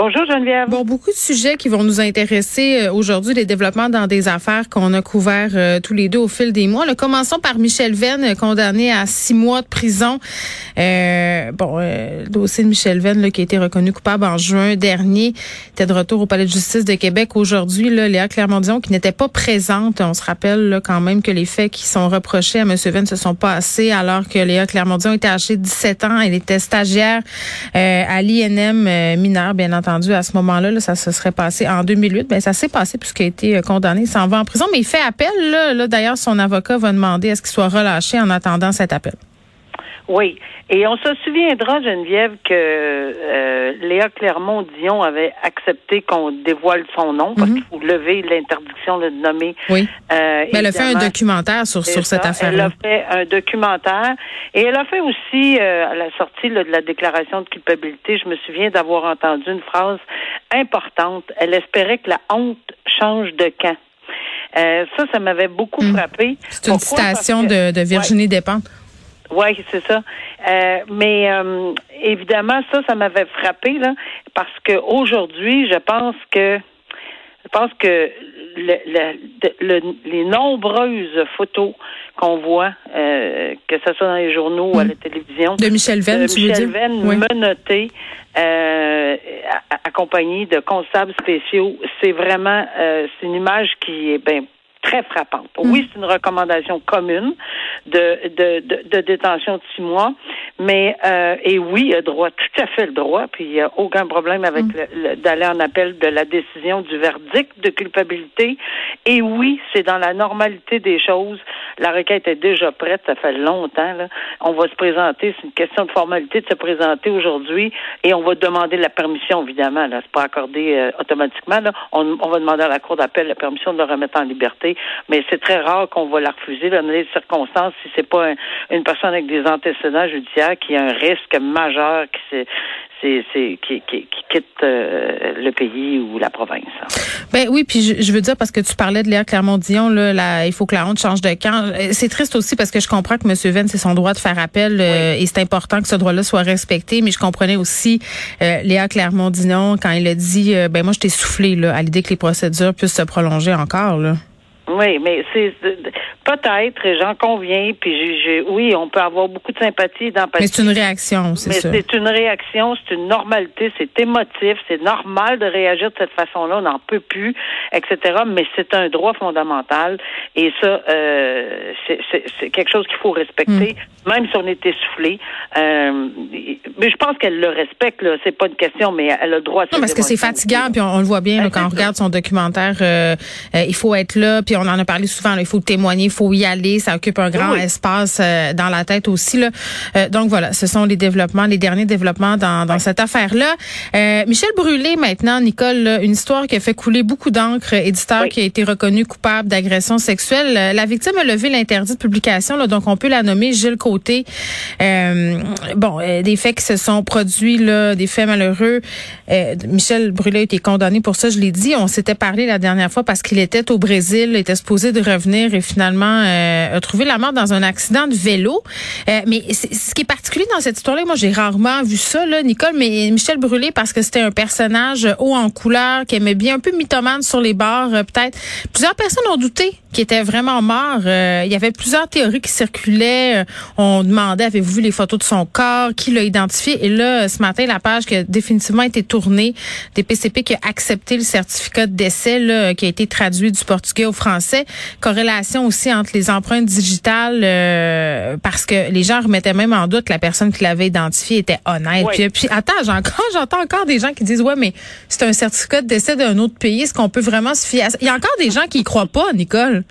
Bonjour Geneviève. Bon, beaucoup de sujets qui vont nous intéresser euh, aujourd'hui, les développements dans des affaires qu'on a couverts euh, tous les deux au fil des mois. Là, commençons par Michel Venn, euh, condamné à six mois de prison. Euh, bon, euh, le dossier de Michel Venn, là, qui a été reconnu coupable en juin dernier, était de retour au Palais de justice de Québec aujourd'hui. Là, Léa Clermont-Dion, qui n'était pas présente, on se rappelle là, quand même que les faits qui sont reprochés à M. Venn se sont passés alors que Léa Clermont-Dion était âgée de 17 ans. Elle était stagiaire euh, à l'INM mineur, bien entendu, à ce moment-là. Là, ça se serait passé en 2008. Ben, ça s'est passé puisqu'il a été euh, condamné. Il s'en va en prison, mais il fait appel. D'ailleurs, son avocat va demander à ce qu'il soit relâché en attendant cet appel. Oui. Et on se souviendra, Geneviève, que euh, Léa Clermont-Dion avait accepté qu'on dévoile son nom parce qu'il faut lever l'interdiction de nommer. Oui. Euh, Mais elle a fait un documentaire sur, sur cette ça. Elle affaire-là. a fait un documentaire et elle a fait aussi, euh, à la sortie là, de la déclaration de culpabilité, je me souviens d'avoir entendu une phrase importante. Elle espérait que la honte change de camp. Euh, ça, ça m'avait beaucoup Mm. frappé. C'est une Pourquoi? Citation que- de, de Virginie Despentes. Oui, c'est ça. Euh, mais euh, évidemment, ça, ça m'avait frappé là, parce que aujourd'hui, je pense que je pense que le, le- le- les nombreuses photos qu'on voit, euh, que ce soit dans les journaux ou à la télévision, De Michel Venn, de Michel? Venn Oui. menotté, euh, accompagné de constables spéciaux, c'est vraiment euh, c'est une image qui est ben très frappante. Mm. Oui, c'est une recommandation commune de, de, de, de détention de six mois, mais euh, et oui, il a droit, tout à fait le droit, puis il n'y a aucun problème avec Mm. le- le- d'aller en appel de la décision du verdict de culpabilité. Et oui, c'est dans la normalité des choses. La requête est déjà prête, ça fait longtemps. Là. On va se présenter, c'est une question de formalité de se présenter aujourd'hui, et on va demander la permission, évidemment. Là, c'est pas accordé euh, automatiquement. Là. On, on va demander à la cour d'appel la permission de le remettre en liberté, mais c'est très rare qu'on va la refuser dans les circonstances si c'est pas un- une personne avec des antécédents judiciaires qui a un risque majeur qui c'est c'est, c'est qui, qui, qui quitte euh, le pays ou la province. Ben oui, puis je, je veux dire parce que tu parlais de Léa Clermont-Dion, là, la- il faut que la honte change de camp. Euh, C'est triste aussi parce que je comprends que M. Venn, c'est son droit de faire appel euh, et c'est important que ce droit-là soit respecté. Mais je comprenais aussi euh, Léa Clermont-Dion quand il a dit, ben moi, je t'ai soufflé là, à l'idée que les procédures puissent se prolonger encore. Là. Oui, mais c'est peut-être, j'en conviens, puis j'ai, j'ai- oui, on peut avoir beaucoup de sympathie d'empathie. Mais c'est une réaction, c'est Mais ça. c'est une réaction, c'est une normalité, c'est émotif, c'est normal de réagir de cette façon-là, on n'en peut plus, etc. Mais c'est un droit fondamental et ça, euh, c'est- quelque chose qu'il faut respecter, Mm. Même si on est essoufflé. Euh, mais je pense qu'elle le respecte, là. C'est pas une question, mais elle a le droit. de Non, parce que c'est fatigant, puis on, on le voit bien là, Ben, quand on regarde son documentaire. euh, euh, il faut être là, puis on en a parlé souvent. là, il faut témoigner, il faut y aller. Ça occupe un grand Oui. espace euh, dans la tête aussi. Là. Euh, donc voilà, ce sont les développements, les derniers développements dans, dans cette affaire-là. Euh, Michel Brûlé, maintenant, Nicole, là, une histoire qui a fait couler beaucoup d'encre. Éditeur Oui. qui a été reconnu coupable d'agression sexuelle. La victime a levé l'interdit de publication, là, donc on peut la nommer Gilles Côté. Euh, bon, euh, des faits qui se sont produits, là, des faits malheureux. Euh, Michel Brûlé a été condamné pour ça, je l'ai dit. On s'était parlé la dernière fois parce qu'il était au Brésil, était supposé de revenir et finalement a trouvé la mort dans un accident de vélo. Mais ce qui est particulier dans cette histoire-là, moi j'ai rarement vu ça, Nicole, mais Michel Brûlé parce que c'était un personnage haut en couleur, qui aimait bien un peu mythomane sur les euh, peut-être. Plusieurs personnes ont douté qu'il était vraiment mort. Il y avait plusieurs théories qui circulaient. On demandait, avez-vous vu les photos de son corps, qui l'a identifié? Et là, ce matin, la page qui a définitivement été tournée des PCP qui a accepté le certificat de décès, là, qui a été traduit du portugais au français. Corrélation aussi entre les empreintes digitales, euh, parce que les gens remettaient même en doute que la personne qui l'avait identifié était honnête. Oui. Puis, puis attends, encore, j'entends encore des gens qui disent, ouais, mais c'est un certificat de décès d'un autre pays. Est-ce qu'on peut vraiment se fier à ça? Il y a encore des gens qui y croient pas, Nicole.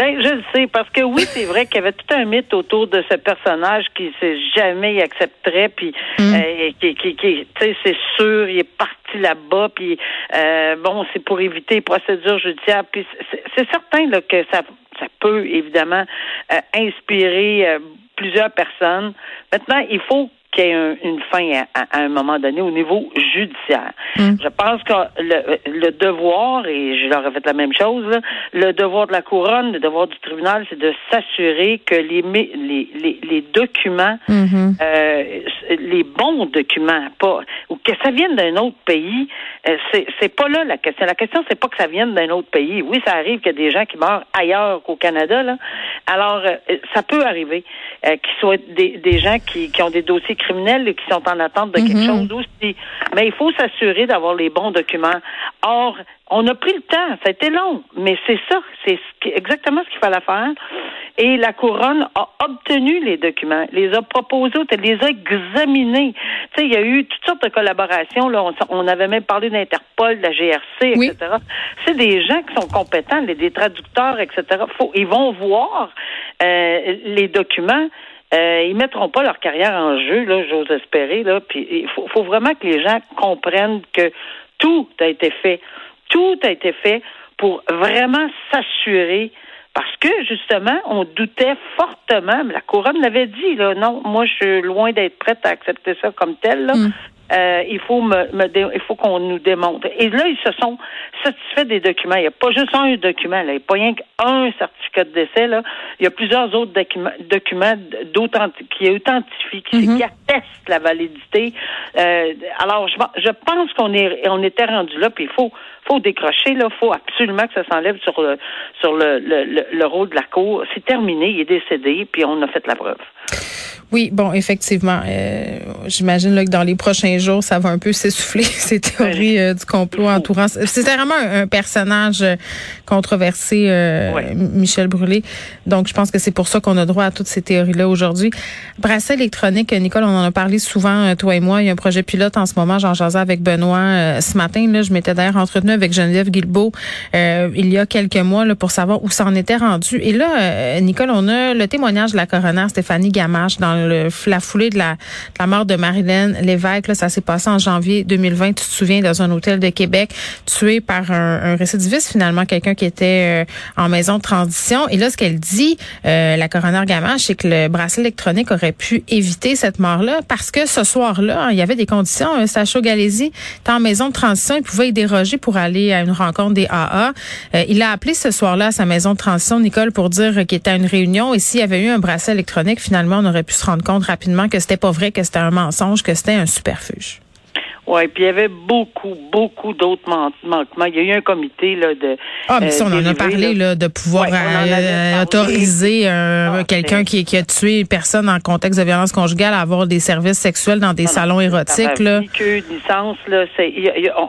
Ben, je le sais, parce que oui, c'est vrai qu'il y avait tout un mythe autour de ce personnage qui s'est jamais accepterait, puis mm. euh, qui, qui, qui tu sais, c'est sûr, il est parti là-bas, puis euh, bon, c'est pour éviter les procédures judiciaires, puis c'est certain là, que ça, ça peut évidemment euh, inspirer plusieurs personnes. Maintenant, il faut qu'il y ait une fin à, un moment donné au niveau judiciaire. Mm. Je pense que le, devoir, et je leur ai fait la même chose, le devoir de la couronne, le devoir du tribunal, c'est de s'assurer que les, les, les, documents, mm-hmm. euh, les bons documents, pas ou que ça vienne d'un autre pays, euh, c'est, pas là la question. La question, c'est pas que ça vienne d'un autre pays. Oui, ça arrive qu'il y a des gens qui meurent ailleurs qu'au Canada, là. Alors, euh, ça peut arriver qu'ils soient des, des gens qui, qui ont des dossiers criminels qui sont en attente de quelque mhm. chose aussi. Mais il faut s'assurer d'avoir les bons documents. Or, on a pris le temps, ça a été long, mais c'est ça, c'est exactement ce qu'il fallait faire. Et la couronne a obtenu les documents, les a proposés, les a examinés. Tu sais, il y a eu toutes sortes de collaborations. Là, on, avait même parlé d'Interpol, de la GRC, etc. C'est des gens qui sont compétents, des traducteurs, etc. Faut, ils vont voir euh, les documents. Euh, ils mettront pas leur carrière en jeu, là, j'ose espérer. Là, puis il faut, vraiment que les gens comprennent que tout a été fait tout a été fait pour vraiment s'assurer parce que justement, on doutait fortement, la couronne l'avait dit, là, non, moi je suis loin d'être prête à accepter ça comme tel. Là. Mm. Euh, il faut me, il faut qu'on nous démontre. Et là, ils se sont satisfaits des documents. Il n'y a pas juste un document, là. il n'y a pas rien qu'un certificat de décès. Là. Il y a plusieurs autres documents, documents qui authentifient, qui, mm-hmm. qui, attestent la validité. Euh, alors, je, je pense qu'on est on était rendu là, puis il faut faut décrocher, là, faut absolument que ça s'enlève sur le sur le, le, le rôle de la cour. C'est terminé, il est décédé, puis on a fait la preuve. Oui, bon, effectivement. Euh, J'imagine que dans les prochains jours, ça va un peu s'essouffler, ces théories euh, du complot entourant. C'était vraiment un, personnage euh, controversé, euh, Michel Brûlé. Donc, je pense que c'est pour ça qu'on a droit à toutes ces théories-là aujourd'hui. Bracelet électronique, Nicole, on en a parlé souvent, toi et moi. Il y a un projet pilote en ce moment. J'en jasais avec Benoît ce matin. Là, je m'étais d'ailleurs entretenu avec Geneviève Guilbeault il y a quelques mois là, pour savoir où ça en était rendu. Et là, Nicole, on a le témoignage de la coroner Stéphanie Gamache dans la foulée de la, de la mort de Marilyn Lévesque. Là, ça s'est passé en janvier 2020. Tu te souviens, dans un hôtel de Québec, tué par un, un récidiviste, finalement, quelqu'un qui était euh, en maison de transition. Et là, ce qu'elle dit, euh, la coroner Gamache, c'est que le bracelet électronique aurait pu éviter cette mort-là parce que ce soir-là, il y avait des conditions. Euh, Sacha Galési était en maison de transition. Il pouvait y déroger pour aller à une rencontre des AA. il a appelé ce soir-là à sa maison de transition, Nicole, pour dire qu'il était à une réunion. Et s'il y avait eu un bracelet électronique, finalement, on aurait pu se rendre compte rapidement que c'était pas vrai, que c'était un mensonge, que c'était un superfuge. Oui, puis il y avait beaucoup, beaucoup d'autres manquements. Il y a eu un comité là, de. Ah, mais ça, on en a parlé, là, de pouvoir euh, autoriser euh, quelqu'un qui, qui, a tué une personne en contexte de violence conjugale à avoir des services sexuels dans des salons érotiques. Là. Que licence, là,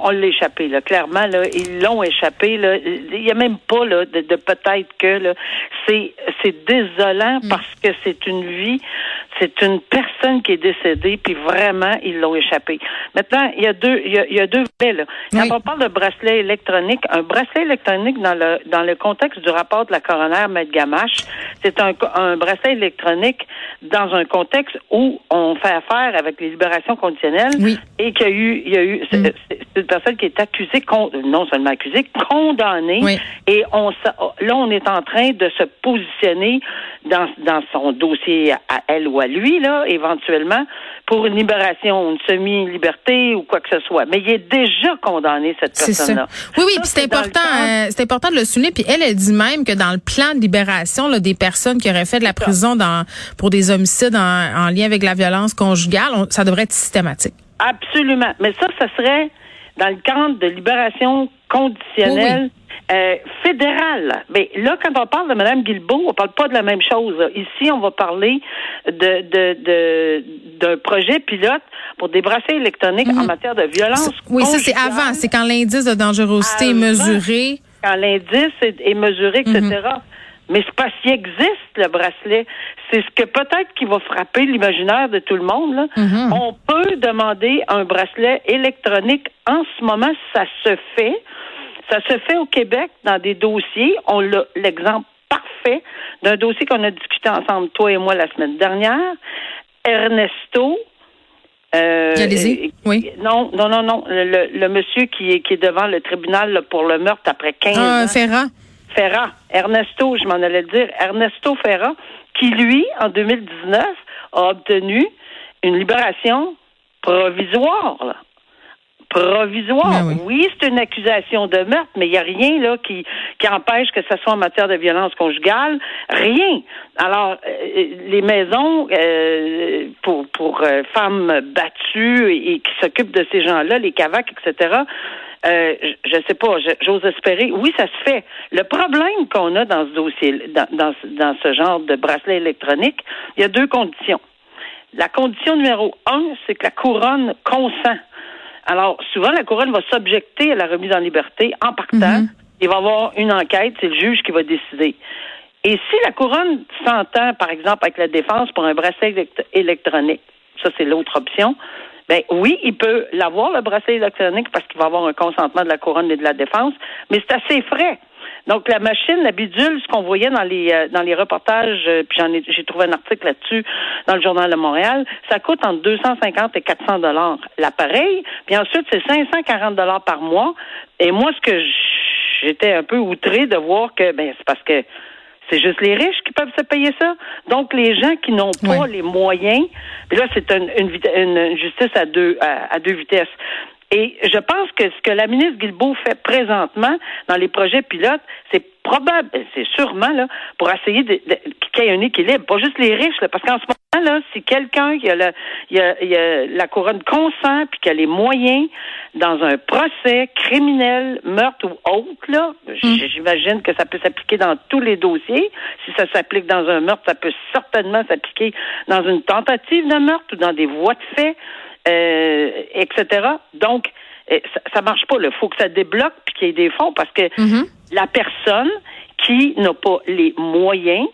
on, l'a échappé, là. Clairement, là, ils l'ont échappé. Là. Il n'y a même pas là, de, peut-être que c'est désolant mm. parce que c'est une vie, c'est une personne qui est décédée, puis vraiment, ils l'ont échappé. Maintenant, il y a deux, il y a, deux faits, Quand on parle de bracelet électronique, un bracelet électronique dans le dans le contexte du rapport de la coroner Maître Gamache, c'est un, un bracelet électronique dans un contexte où on fait affaire avec les libérations conditionnelles et qu'il y a eu, il y a eu, c'est mm. une personne qui est accusée, non seulement accusée, condamnée. Et on, là, on est en train de se positionner dans, dans son dossier à elle ou à lui, là, éventuellement, pour une libération, une semi-liberté ou quoi que ce soit. Mais il est déjà condamné, cette personne-là. Oui, oui, c'est important, euh, c'est important de le souligner. Puis elle, elle dit même que dans le plan de libération là, des personnes qui auraient fait de la prison dans, pour des homicides en, lien avec la violence conjugale, ça devrait être systématique. Absolument. Mais ça, ça serait dans le cadre de libération conditionnelle. Euh, fédérale. Mais là, quand on parle de Mme Guilbeault, on parle pas de la même chose. Ici, on va parler de, de, d'un projet pilote pour des bracelets électroniques en mhm. matière de violence. Oui, ça, c'est avant. C'est quand l'indice de dangerosité est mesuré. Quand l'indice est, mesuré, etc. Mhm. Mais c'est parce qu'il existe le bracelet. C'est ce que peut-être qui va frapper l'imaginaire de tout le monde. Là. Mhm. On peut demander un bracelet électronique en ce moment, ça se fait. Ça se fait au Québec dans des dossiers. On l'a l'exemple parfait d'un dossier qu'on a discuté ensemble, toi et moi, la semaine dernière. Ernesto, euh, oui. Non, non, non, non. Le, le, monsieur qui est, qui est devant le tribunal pour le meurtre après 15 ah, ans. Ferrat. Ferrat. Ernesto, je m'en allais dire. Ernesto Ferrat, qui, lui, en 2019, a obtenu une libération provisoire. Là provisoire. Ben oui, c'est une accusation de meurtre, mais il n'y a rien là qui, qui empêche que ce soit en matière de violence conjugale. Rien. Alors, euh, les maisons euh, pour, pour euh, femmes battues et, qui s'occupent de ces gens-là, les cavacs, etc., je ne sais pas, j'ose espérer. Oui, ça se fait. Le problème qu'on a dans ce dossier, dans, dans, dans ce genre de bracelet électronique, il y a deux conditions. La condition numéro un, c'est que la couronne consent alors, souvent, la couronne va s'objecter à la remise en liberté en partant. Mhm. Il va y avoir une enquête, c'est le juge qui va décider. Et si la couronne s'entend, par exemple, avec la défense pour un bracelet électronique, ça c'est l'autre option, ben oui, il peut l'avoir, le bracelet électronique, parce qu'il va avoir un consentement de la couronne et de la défense, mais c'est assez frais. Donc la machine, la bidule, ce qu'on voyait dans les euh, dans les reportages, euh, puis j'en ai j'ai trouvé un article là-dessus dans le journal de Montréal, ça coûte entre 250 et 400 dollars l'appareil, puis ensuite c'est 540 dollars par mois. Et moi, ce que j'étais un peu outré de voir que ben c'est parce que c'est juste les riches qui peuvent se payer ça. Donc, les gens qui n'ont pas les moyens, là, c'est une, une, justice à deux, à deux vitesses. Et je pense que ce que la ministre Guilbeault fait présentement dans les projets pilotes, c'est probable, c'est sûrement là, pour essayer de, qu'il y ait un équilibre, pas juste les riches, là, parce qu'en ce moment là, si quelqu'un qui a, la, il a, il a la couronne consent puis qui a les moyens dans un procès criminel, meurtre ou autre, là, hmm. j'imagine que ça peut s'appliquer dans tous les dossiers. Si ça s'applique dans un meurtre, ça peut certainement s'appliquer dans une tentative de meurtre ou dans des voies de fait euh, etc. Donc, euh, ça, ça marche pas. Il faut que ça débloque puis qu'il y ait des fonds parce que mm-hmm. la personne qui n'a pas les moyens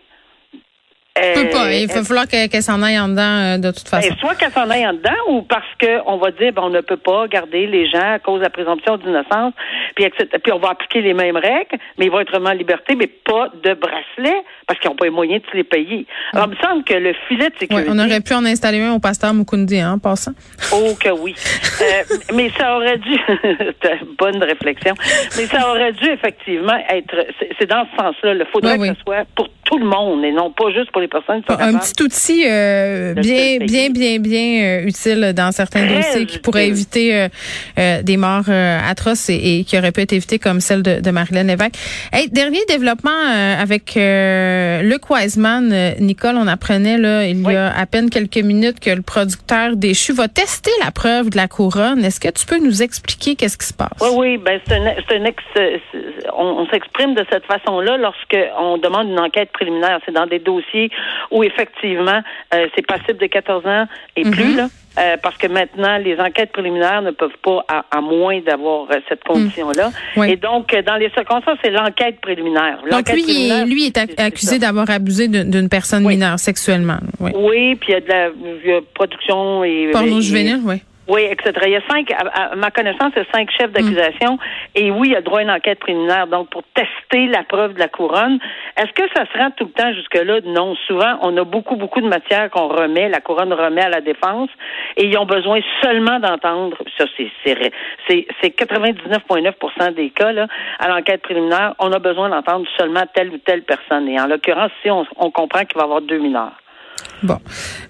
peut pas. Il va falloir qu'elle s'en aille en dedans euh, de toute façon. Ben, soit qu'elle s'en aille en dedans ou parce qu'on va dire ben, on ne peut pas garder les gens à cause de la présomption d'innocence, puis, puis on va appliquer les mêmes règles, mais ils vont être vraiment en liberté, mais pas de bracelet parce qu'ils n'ont pas les moyens de se les payer. Alors, il me semble que le filet de sécurité... on aurait pu en installer un au pasteur Mukundi, hein, en passant. Oh que oui. euh, mais ça aurait dû... bonne réflexion. Mais ça aurait dû effectivement être... C'est dans ce sens-là. Il faudrait que ce soit pour tout le monde et non pas juste pour les personnes qui sont Un petit outil euh, bien, bien, bien, bien, euh, utile dans certains dossiers qui pourrait éviter euh, des morts atroces et, qui auraient pu être évitées comme celle de, de Marilyn Lévesque. Hey, dernier développement avec Luc Wiseman, Nicole, on apprenait là il y a à peine quelques minutes que le producteur déchu va tester la preuve de la couronne. Est-ce que tu peux nous expliquer qu'est-ce qui se passe? Oui, oui, ben c'est un, un ex, on, on s'exprime de cette façon-là lorsque on demande une enquête préliminaire. C'est dans des dossiers où effectivement euh, c'est passible de 14 ans et mhm. plus là. Euh, parce que maintenant, les enquêtes préliminaires ne peuvent pas, à, moins d'avoir euh, cette mhm. condition-là. Et donc, dans les circonstances, c'est l'enquête préliminaire. Donc, lui, est, lui est accusé d'avoir abusé d'une personne mineure sexuellement. Oui. oui, puis il y a de la production et... Porno juvénile, oui. Oui, etc. Il y a cinq, à, ma connaissance, il y a cinq chefs d'accusation mm. et oui, il y a droit à une enquête préliminaire. Donc, pour tester la preuve de la couronne, est-ce que ça se rend tout le temps jusque-là? Non. Souvent, on a beaucoup, beaucoup de matières qu'on remet, la couronne remet à la défense et ils ont besoin seulement d'entendre, ça c'est c'est 99,9% des cas, là, à l'enquête préliminaire, on a besoin d'entendre seulement telle ou telle personne. Et en l'occurrence, si on, on comprend qu'il va y avoir deux mineurs. Bon,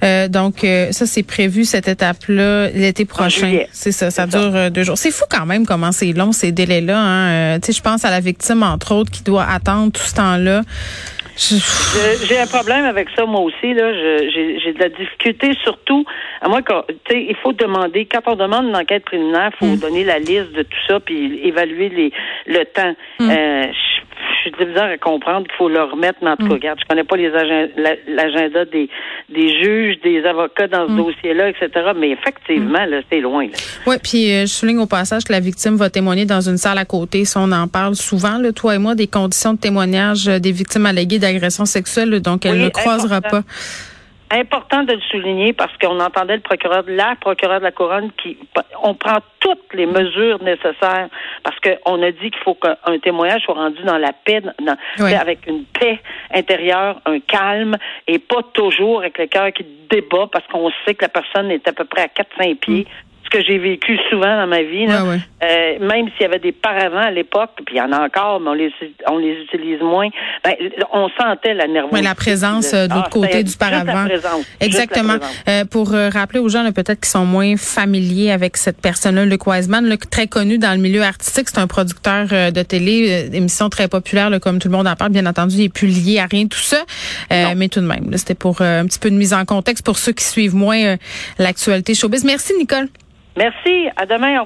euh, donc euh, ça c'est prévu cette étape-là l'été prochain. C'est ça, ça dure euh, deux jours. C'est fou quand même comment c'est long ces délais-là. Hein? tu sais, je pense à la victime entre autres qui doit attendre tout ce temps-là. J'ai un problème avec ça moi aussi là. J'ai de la difficulté surtout à moi quand il faut demander quand on demande une enquête préliminaire, il faut mm. donner la liste de tout ça puis évaluer les le temps. Mm j'ai de misère à comprendre qu'il faut leur remettre, en tout cas, mm. regarde, je connais pas les l'agenda des, des juges, des avocats dans ce mm. dossier-là, etc. Mais effectivement, là, c'est loin. Oui, puis euh, je souligne au passage que la victime va témoigner dans une salle à côté. Si on en parle souvent, là, toi et moi, des conditions de témoignage euh, des victimes alléguées d'agressions sexuelles, donc elle ne croisera pas. Important de le souligner parce qu'on entendait le procureur, la procureure de la couronne qui, on prend toutes les mesures nécessaires parce qu'on a dit qu'il faut qu'un témoignage soit rendu dans la paix, avec une paix intérieure, un calme et pas toujours avec le cœur qui débat parce qu'on sait que la personne est à peu près à 4-5 pieds. Mm ce que j'ai vécu souvent dans ma vie. Euh, même s'il y avait des paravents à l'époque, puis il y en a encore, mais on les, on les utilise moins, ben, on sentait la nervosité. la présence euh, de l'autre ah, côté du paravent. Exactement. Euh, pour rappeler aux gens peut-être qui sont moins familiers avec cette personne-là, Luc Wiseman, très connu dans le milieu artistique, c'est un producteur de télé, émission très populaire, comme tout le monde en parle. Bien entendu, il n'est plus lié à rien tout ça, mais tout de même, c'était pour un petit peu de mise en contexte pour ceux qui suivent moins l'actualité showbiz. Merci, Nicole. Merci. À demain.